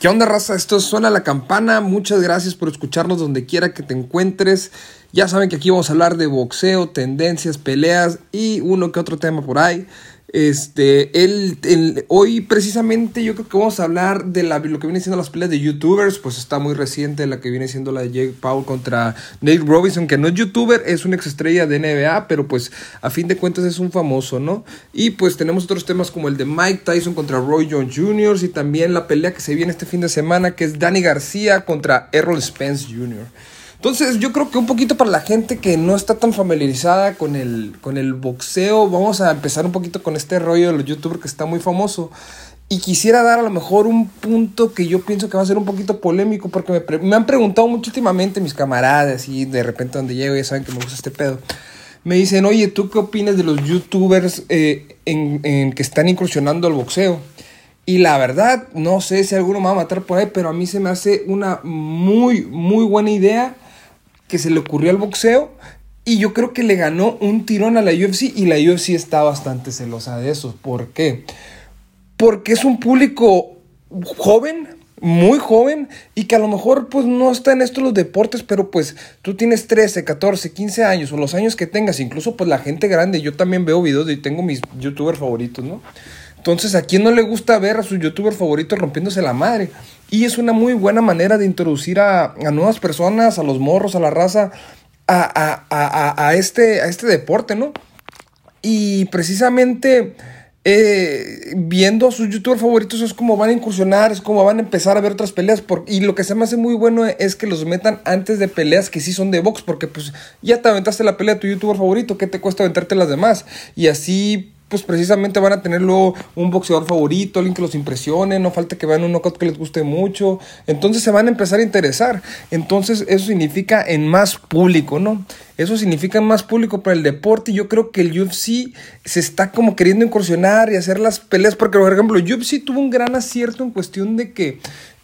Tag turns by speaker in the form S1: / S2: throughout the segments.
S1: ¿Qué onda, raza? Esto suena la campana. Muchas gracias por escucharnos donde quiera que te encuentres. Ya saben que aquí vamos a hablar de boxeo, tendencias, peleas y uno que otro tema por ahí. Este, el, hoy precisamente yo creo que vamos a hablar de la, lo que viene siendo las peleas de youtubers, pues está muy reciente la que viene siendo la de Jake Paul contra Nate Robinson, que no es youtuber, es una ex estrella de NBA, pero pues a fin de cuentas es un famoso, ¿no? Y pues tenemos otros temas como el de Mike Tyson contra Roy Jones Jr. y también la pelea que se viene este fin de semana, que es Danny García contra Errol Spence Jr. Entonces yo creo que un poquito para la gente que no está tan familiarizada con el, con el boxeo, vamos a empezar un poquito con este rollo de los youtubers que está muy famoso. Y quisiera dar a lo mejor un punto que yo pienso que va a ser un poquito polémico porque me, han preguntado mucho mis camaradas y de repente donde llego ya saben que me gusta este pedo. Me dicen, oye, ¿tú qué opinas de los youtubers eh, en, en que están incursionando al boxeo? Y la verdad, no sé si alguno me va a matar por ahí, pero a mí se me hace una muy, muy buena idea que se le ocurrió al boxeo y yo creo que le ganó un tirón a la UFC y la UFC está bastante celosa de eso. ¿Por qué? Porque es un público joven, muy joven y que a lo mejor pues no está en esto los deportes, pero pues tú tienes 13, 14, 15 años o los años que tengas, incluso pues la gente grande, yo también veo videos y tengo mis youtubers favoritos, ¿no? Entonces, ¿a quién no le gusta ver a sus youtubers favoritos rompiéndose la madre? Y es una muy buena manera de introducir a, nuevas personas, a los morros, a la raza, a, este, a este deporte, ¿no? Y precisamente eh, viendo a sus youtubers favoritos es como van a incursionar, es como van a empezar a ver otras peleas. y lo que se me hace muy bueno es que los metan antes de peleas que sí son de box, porque pues ya te aventaste la pelea de tu youtuber favorito, ¿qué te cuesta aventarte las demás? Y así pues precisamente van a tener luego un boxeador favorito, alguien que los impresione, no falta que vean un knockout que les guste mucho, entonces se van a empezar a interesar, entonces eso significa en más público, ¿no? Eso significa más público para el deporte. Yo creo que el UFC se está como queriendo incursionar y hacer las peleas, porque por ejemplo, UFC tuvo un gran acierto en cuestión de que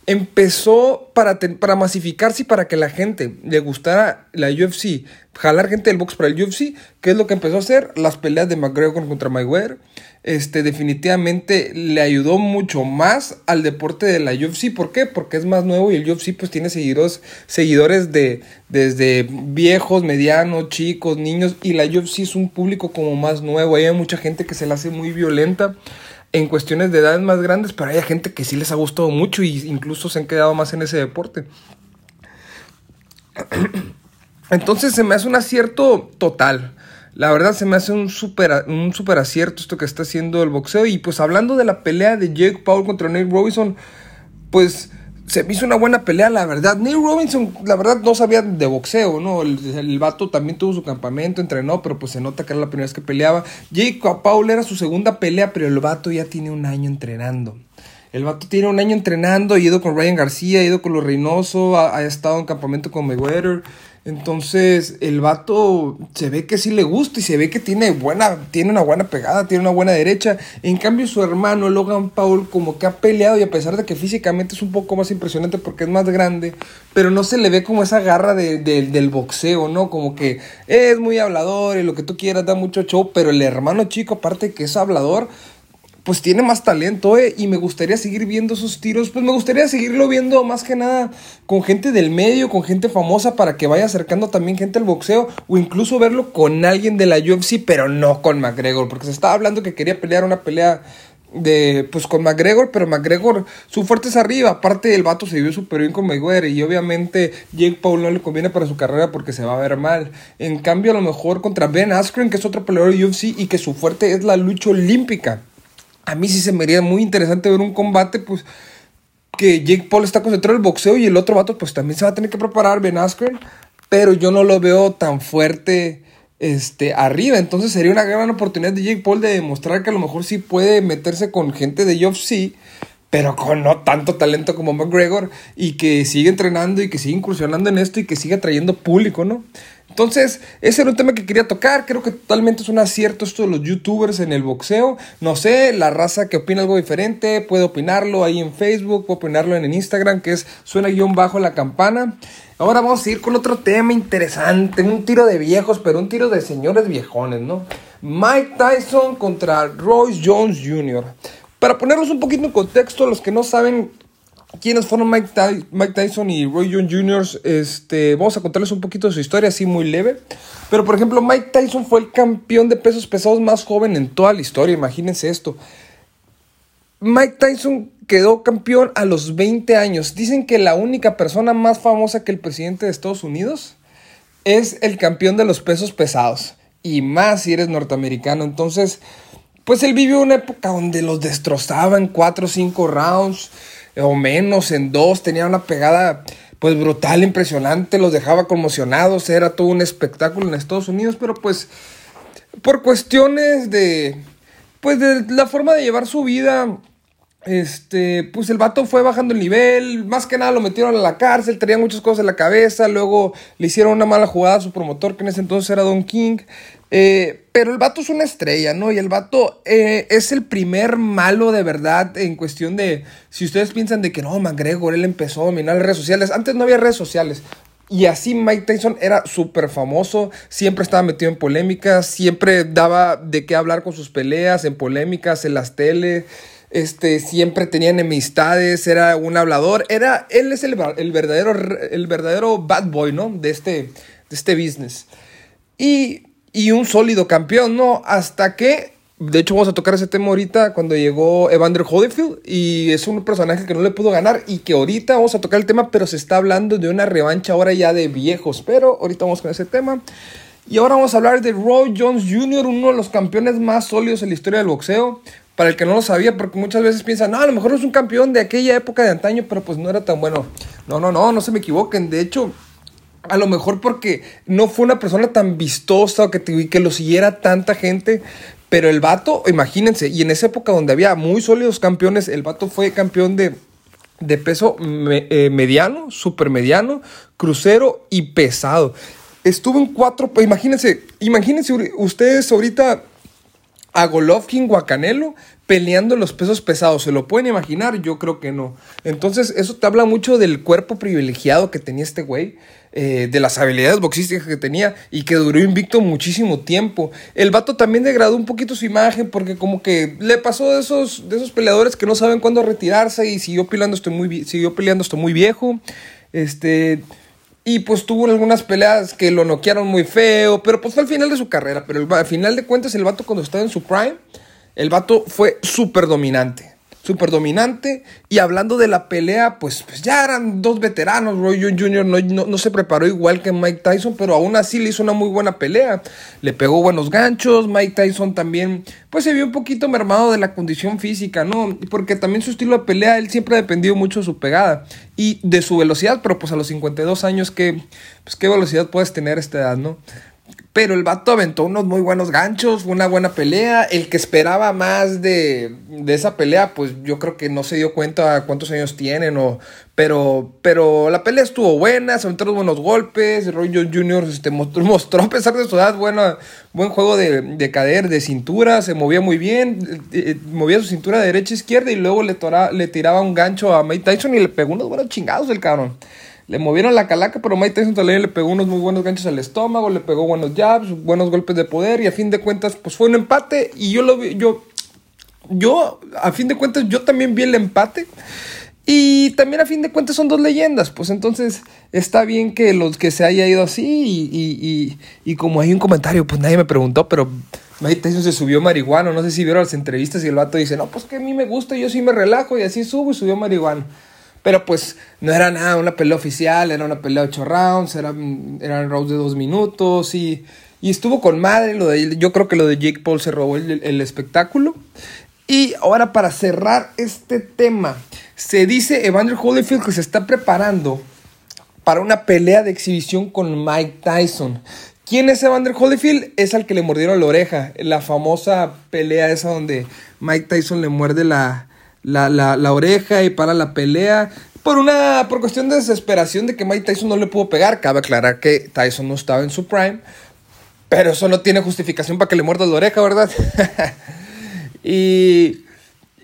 S1: empezó para, para masificarse y para que la gente le gustara la UFC, jalar gente del box para el UFC, ¿qué es lo que empezó a hacer? Las peleas de McGregor contra Mayweather. Este, definitivamente le ayudó mucho más al deporte de la UFC. ¿Por qué? Porque es más nuevo y el UFC pues tiene seguidores, seguidores de desde viejos, medianos, chicos, niños. Y la UFC es un público como más nuevo. hay mucha gente que se la hace muy violenta en cuestiones de edades más grandes, pero hay gente que sí les ha gustado mucho y incluso se han quedado más en ese deporte. Entonces se me hace un acierto total. La verdad se me hace un super, un super acierto esto que está haciendo el boxeo. Y pues hablando de la pelea de Jake Paul contra Nate Robinson, pues se me hizo una buena pelea, la verdad. Neil Robinson, la verdad, no sabía de boxeo, ¿no? El, el, vato también tuvo su campamento, entrenó, pero pues se nota que era la primera vez que peleaba. Jake Paul era su segunda pelea, pero el vato ya tiene un año entrenando. El vato tiene un año entrenando, ha ido con Ryan García, ha ido con los Reynoso, ha, ha estado en campamento con Mayweather. Entonces, el vato se ve que sí le gusta y se ve que tiene buena, tiene una buena pegada, tiene una buena derecha. En cambio, su hermano Logan Paul como que ha peleado y a pesar de que físicamente es un poco más impresionante porque es más grande, pero no se le ve como esa garra de, del boxeo, ¿no? Como que es muy hablador y lo que tú quieras, da mucho show, pero el hermano chico, aparte que es hablador, pues tiene más talento, ¿eh? Y me gustaría seguir viendo sus tiros. Pues me gustaría seguirlo viendo más que nada con gente del medio, con gente famosa para que vaya acercando también gente al boxeo. O incluso verlo con alguien de la UFC, pero no con McGregor. Porque se estaba hablando que quería pelear una pelea de pues con McGregor, pero McGregor su fuerte es arriba, aparte el vato se vio súper bien con Mayweather y obviamente Jake Paul no le conviene para su carrera porque se va a ver mal. En cambio a lo mejor contra Ben Askren, que es otro peleador de UFC y que su fuerte es la lucha olímpica a mí sí se me haría muy interesante ver un combate, pues, que Jake Paul está concentrado en el boxeo y el otro vato, pues, también se va a tener que preparar, Ben Askren, pero yo no lo veo tan fuerte este, arriba. Entonces sería una gran oportunidad de Jake Paul de demostrar que a lo mejor sí puede meterse con gente de UFC, pero con no tanto talento como McGregor, y que sigue entrenando y que sigue incursionando en esto y que sigue trayendo público, ¿no? Entonces, ese era un tema que quería tocar. Creo que totalmente es un acierto esto de los youtubers en el boxeo. No sé, la raza que opina algo diferente puede opinarlo ahí en Facebook, puede opinarlo en Instagram, que es suena guion bajo la campana. Ahora vamos a ir con otro tema interesante, un tiro de viejos, pero un tiro de señores viejones, ¿no? Mike Tyson contra Royce Jones Jr. Para ponerlos un poquito en contexto, los que no saben quiénes fueron Mike, Tyson y Roy Jones Jr., este, vamos a contarles un poquito de su historia, así muy leve. Pero, por ejemplo, Mike Tyson fue el campeón de pesos pesados más joven en toda la historia, imagínense esto. Mike Tyson quedó campeón a los 20 años. Dicen que la única persona más famosa que el presidente de Estados Unidos es el campeón de los pesos pesados. Y más si eres norteamericano. Entonces, pues él vivió una época donde los destrozaban 4 o 5 rounds o menos en dos. Tenía una pegada pues brutal, impresionante. Los dejaba conmocionados. Era todo un espectáculo en Estados Unidos. Pero pues por cuestiones de pues de la forma de llevar su vida, este, pues el vato fue bajando el nivel, más que nada lo metieron a la cárcel, tenía muchas cosas en la cabeza, luego le hicieron una mala jugada a su promotor, que en ese entonces era Don King, eh, pero el vato es una estrella, ¿no? Y el vato eh, es el primer malo de verdad en cuestión de, si ustedes piensan de que no, McGregor, él empezó a dominar las redes sociales, antes no había redes sociales, y así Mike Tyson era súper famoso, siempre estaba metido en polémicas, siempre daba de qué hablar con sus peleas, en polémicas, en las tele, este, siempre tenía enemistades, era un hablador, era, él es el, verdadero, el verdadero bad boy, ¿no? De este, de este business. Y, y un sólido campeón, ¿no? Hasta que de hecho, vamos a tocar ese tema ahorita cuando llegó Evander Holyfield y es un personaje que no le pudo ganar y que ahorita vamos a tocar el tema, pero se está hablando de una revancha ahora ya de viejos, pero ahorita vamos con ese tema. Y ahora vamos a hablar de Roy Jones Jr., uno de los campeones más sólidos en la historia del boxeo. Para el que no lo sabía, porque muchas veces piensan, no, a lo mejor es un campeón de aquella época de antaño, pero pues no era tan bueno. No, no, no, no se me equivoquen. De hecho, a lo mejor porque no fue una persona tan vistosa o que, que lo siguiera tanta gente, pero el vato, imagínense, y en esa época donde había muy sólidos campeones, el vato fue campeón de, de peso eh, mediano, super mediano, crucero y pesado. Estuvo en cuatro, imagínense, imagínense ustedes ahorita a Golovkin o a Canelo peleando los pesos pesados. ¿Se lo pueden imaginar? Yo creo que no. Entonces, eso te habla mucho del cuerpo privilegiado que tenía este güey. Eh, de las habilidades boxísticas que tenía y que duró invicto muchísimo tiempo. El vato también degradó un poquito su imagen porque como que le pasó de esos, de esos peleadores que no saben cuándo retirarse y siguió peleando esto muy, siguió peleando esto muy viejo. Este... Y pues tuvo algunas peleas que lo noquearon muy feo, pero pues fue al final de su carrera. Pero al final de cuentas, el vato cuando estaba en su prime, el vato fue súper dominante súper dominante. Y hablando de la pelea, pues, pues ya eran dos veteranos. Roy Jones Jr. No, se preparó igual que Mike Tyson, pero aún así le hizo una muy buena pelea. Le pegó buenos ganchos. Mike Tyson también, pues se vio un poquito mermado de la condición física, ¿no? Porque también su estilo de pelea, él siempre ha dependido mucho de su pegada y de su velocidad, pero pues a los 52 años, ¿qué, pues, qué velocidad puedes tener a esta edad, ¿no? Pero el vato aventó unos muy buenos ganchos, fue una buena pelea. El que esperaba más de, esa pelea, pues yo creo que no se dio cuenta cuántos años tienen. Pero, pero la pelea estuvo buena, se aventaron buenos golpes. Roy Jones Jr. Este, mostró, a pesar de su edad, buena, buen juego de, de cader, de cintura. Se movía muy bien, eh, eh, movía su cintura de derecha a izquierda y luego le, le tiraba un gancho a Mike Tyson y le pegó unos buenos chingados el cabrón. Le movieron la calaca, pero Mike Tyson también le pegó unos muy buenos ganchos al estómago, le pegó buenos jabs, buenos golpes de poder y a fin de cuentas pues fue un empate y yo lo vi, yo, yo, a fin de cuentas yo también vi el empate. Y también a fin de cuentas son dos leyendas, pues entonces está bien que los que se haya ido así y, y, y, como hay un comentario, pues nadie me preguntó, pero Mike Tyson se subió marihuana, no sé si vieron las entrevistas y el vato dice, no, pues que a mí me gusta, yo sí me relajo y así subo y subió marihuana. Pero pues no era nada una pelea oficial, era una pelea de 8 rounds, eran, eran rounds de 2 minutos y, y, estuvo con madre. Lo de, yo creo que lo de Jake Paul se robó el, el espectáculo. Y ahora para cerrar este tema, se dice Evander Holyfield que se está preparando para una pelea de exhibición con Mike Tyson. ¿Quién es Evander Holyfield? Es al que le mordieron la oreja. La famosa pelea esa donde Mike Tyson le muerde la, la, la, oreja y para la pelea. Por una por cuestión de desesperación de que Mike Tyson no le pudo pegar. Cabe aclarar que Tyson no estaba en su prime. Pero eso no tiene justificación para que le muerda la oreja, ¿verdad? y,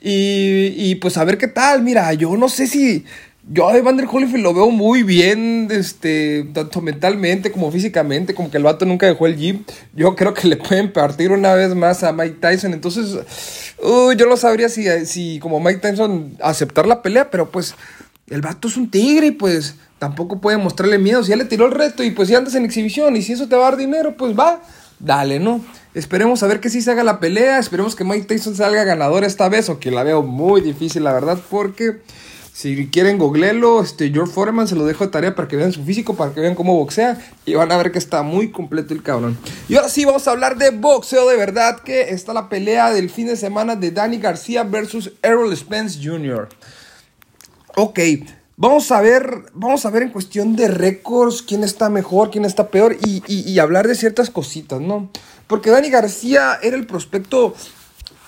S1: y, y pues a ver qué tal. Mira, yo no sé si yo a Evander Holyfield lo veo muy bien, este, tanto mentalmente como físicamente, como que el vato nunca dejó el gym. Yo creo que le pueden partir una vez más a Mike Tyson. Entonces, yo no sabría si, si como Mike Tyson aceptar la pelea, pero pues el vato es un tigre y pues tampoco puede mostrarle miedo. Si ya le tiró el reto y pues ya andas en exhibición y si eso te va a dar dinero, pues va, dale, ¿no? Esperemos a ver que sí se haga la pelea, esperemos que Mike Tyson salga ganador esta vez, aunque la veo muy difícil, la verdad, porque si quieren googlelo, este, George Foreman se lo dejo de tarea para que vean su físico, para que vean cómo boxea y van a ver que está muy completo el cabrón. Y ahora sí vamos a hablar de boxeo de verdad, que está la pelea del fin de semana de Danny García versus Errol Spence Jr. Ok, vamos a ver, vamos a ver en cuestión de récords quién está mejor, quién está peor y, hablar de ciertas cositas, ¿no? Porque Dani García era el prospecto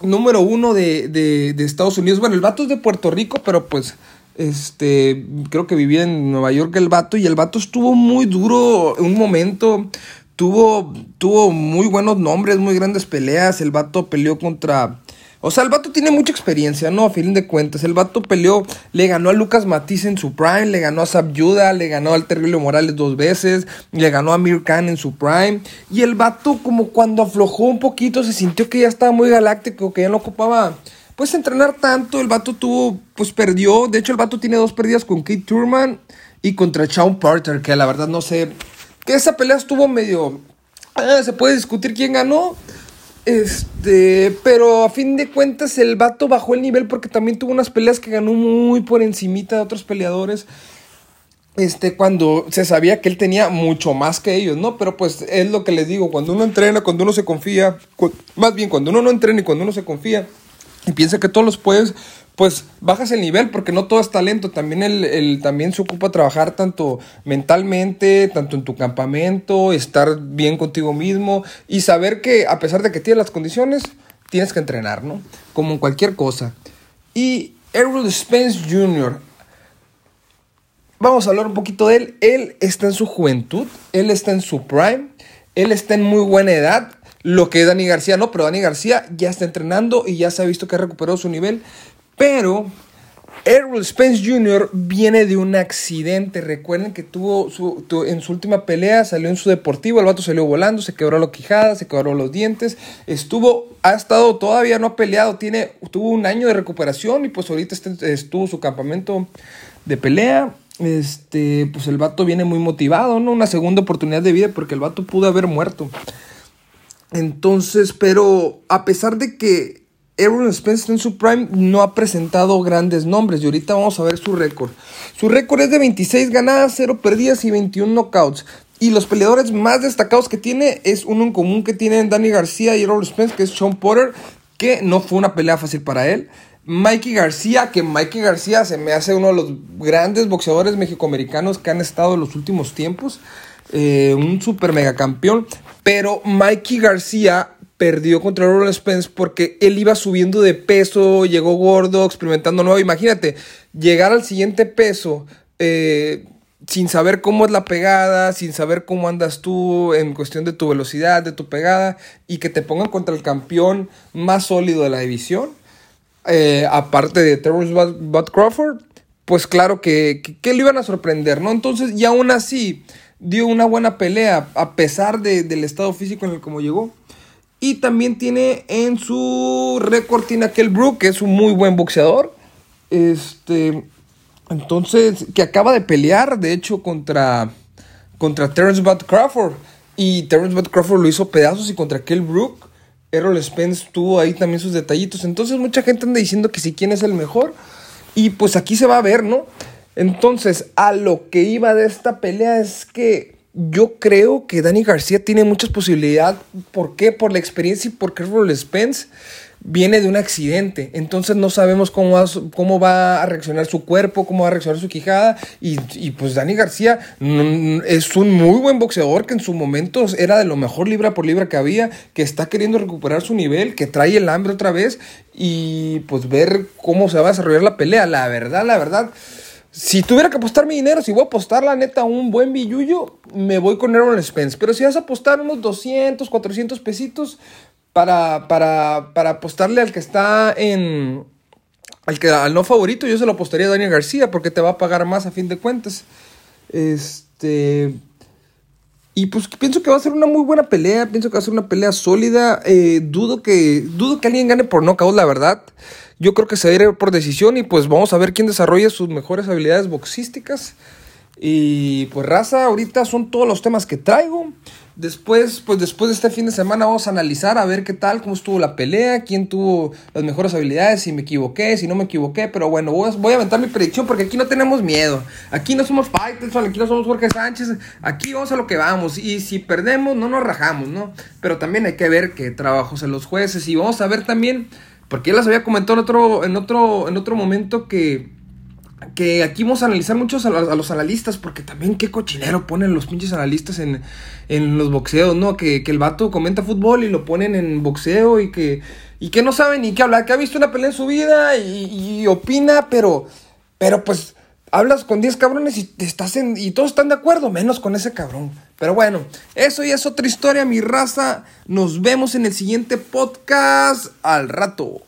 S1: número uno de, de, Estados Unidos. Bueno, el vato es de Puerto Rico, pero pues este, creo que vivía en Nueva York el vato y el vato estuvo muy duro un momento. Tuvo, tuvo muy buenos nombres, muy grandes peleas. El vato peleó contra o sea, el vato tiene mucha experiencia, ¿no? A fin de cuentas. El vato peleó, le ganó a Lucas Matiz en su prime, le ganó a Sabyuda, le ganó al Terrible Morales dos veces, le ganó a Mir Khan en su prime. Y el vato, como cuando aflojó un poquito, se sintió que ya estaba muy galáctico, que ya no ocupaba pues entrenar tanto. El vato tuvo, pues perdió. De hecho, el vato tiene dos pérdidas con Kate Turman y contra Sean Porter, que la verdad no sé. Que esa pelea estuvo medio. Ah, se puede discutir quién ganó. Este, pero a fin de cuentas el vato bajó el nivel porque también tuvo unas peleas que ganó muy por encimita de otros peleadores. Este, cuando se sabía que él tenía mucho más que ellos, ¿no? Pero pues es lo que les digo, cuando uno entrena, cuando uno se confía, más bien cuando uno no entrena y cuando uno se confía y piensa que todos los puedes, pues bajas el nivel porque no todo es talento, también, el, también se ocupa trabajar tanto mentalmente, tanto en tu campamento, estar bien contigo mismo y saber que a pesar de que tienes las condiciones, tienes que entrenar, ¿no? Como en cualquier cosa. Y Errol Spence Jr., vamos a hablar un poquito de él. Él está en su juventud, él está en su prime, él está en muy buena edad. Lo que Dani García no, pero Dani García ya está entrenando y ya se ha visto que ha recuperado su nivel. Pero Errol Spence Jr. viene de un accidente. Recuerden que tuvo su, en su última pelea, salió en su deportivo, el vato salió volando, se quebró la quijada, se quebró los dientes. Estuvo, ha estado, todavía no ha peleado, tiene, tuvo un año de recuperación y pues ahorita estuvo su campamento de pelea. Este, pues el vato viene muy motivado, ¿no? Una segunda oportunidad de vida porque el vato pudo haber muerto. Entonces, pero a pesar de que Aaron Spence en su prime no ha presentado grandes nombres y ahorita vamos a ver su récord. Su récord es de 26 ganadas, 0 perdidas y 21 knockouts. Y los peleadores más destacados que tiene es uno en común que tienen Danny García y Aaron Spence, que es Sean Porter, que no fue una pelea fácil para él. Mikey García, que Mikey García se me hace uno de los grandes boxeadores mexicoamericanos que han estado en los últimos tiempos. Eh, un super mega campeón. Pero Mikey García perdió contra Roland Spence porque él iba subiendo de peso, llegó gordo, experimentando nuevo. Imagínate, llegar al siguiente peso eh, sin saber cómo es la pegada, sin saber cómo andas tú en cuestión de tu velocidad, de tu pegada, y que te pongan contra el campeón más sólido de la división, eh, aparte de Terrence Bud Crawford, pues claro que, que, le iban a sorprender, ¿no? Entonces, y aún así, dio una buena pelea, a pesar del estado físico en el como llegó. Y también tiene en su récord, tiene aquel Brook, que es un muy buen boxeador. Este, entonces, que acaba de pelear, de hecho, contra, contra Terrence Bud Crawford. Y Terrence Bud Crawford lo hizo pedazos y contra aquel Brook. Errol Spence tuvo ahí también sus detallitos. Entonces, mucha gente anda diciendo que si quién es el mejor. Y pues aquí se va a ver, ¿no? Entonces, a lo que iba de esta pelea es que yo creo que Danny García tiene muchas posibilidades. ¿Por qué? Por la experiencia y porque Roll Spence viene de un accidente. Entonces no sabemos cómo va, cómo va a reaccionar su cuerpo, cómo va a reaccionar su quijada. Y, pues Danny García es un muy buen boxeador que en su momento era de lo mejor libra por libra que había, que está queriendo recuperar su nivel, que trae el hambre otra vez y pues ver cómo se va a desarrollar la pelea. La verdad, la verdad. Si tuviera que apostar mi dinero, si voy a apostar la neta un buen billuyo, me voy con Aaron Spence. Pero si vas a apostar unos 200, 400 pesitos para, para, para apostarle al que está en... Al, que, al no favorito, yo se lo apostaría a Daniel García porque te va a pagar más a fin de cuentas. Este... Y pues pienso que va a ser una muy buena pelea, pienso que va a ser una pelea sólida. Eh, dudo, que, dudo que alguien gane por nocaut, la verdad. Yo creo que se va a ir por decisión y pues vamos a ver quién desarrolla sus mejores habilidades boxísticas. Y pues raza, ahorita son todos los temas que traigo. Después, pues después de este fin de semana vamos a analizar a ver qué tal, cómo estuvo la pelea, quién tuvo las mejores habilidades, si me equivoqué, si no me equivoqué, pero bueno, voy a, aventar mi predicción porque aquí no tenemos miedo. Aquí no somos fighters, aquí no somos Jorge Sánchez, aquí vamos a lo que vamos y si perdemos no nos rajamos, ¿no? Pero también hay que ver qué trabajos en los jueces y vamos a ver también, porque ya les había comentado en otro, en otro, en otro momento que que aquí vamos a analizar muchos a, los analistas, porque también qué cochinero ponen los pinches analistas en, los boxeos, ¿no? Que, el vato comenta fútbol y lo ponen en boxeo y que, y que no sabe ni qué hablar, que ha visto una pelea en su vida y, opina, pero, pero pues hablas con 10 cabrones y, estás en, y todos están de acuerdo, menos con ese cabrón. Pero bueno, eso ya es otra historia, mi raza. Nos vemos en el siguiente podcast al rato.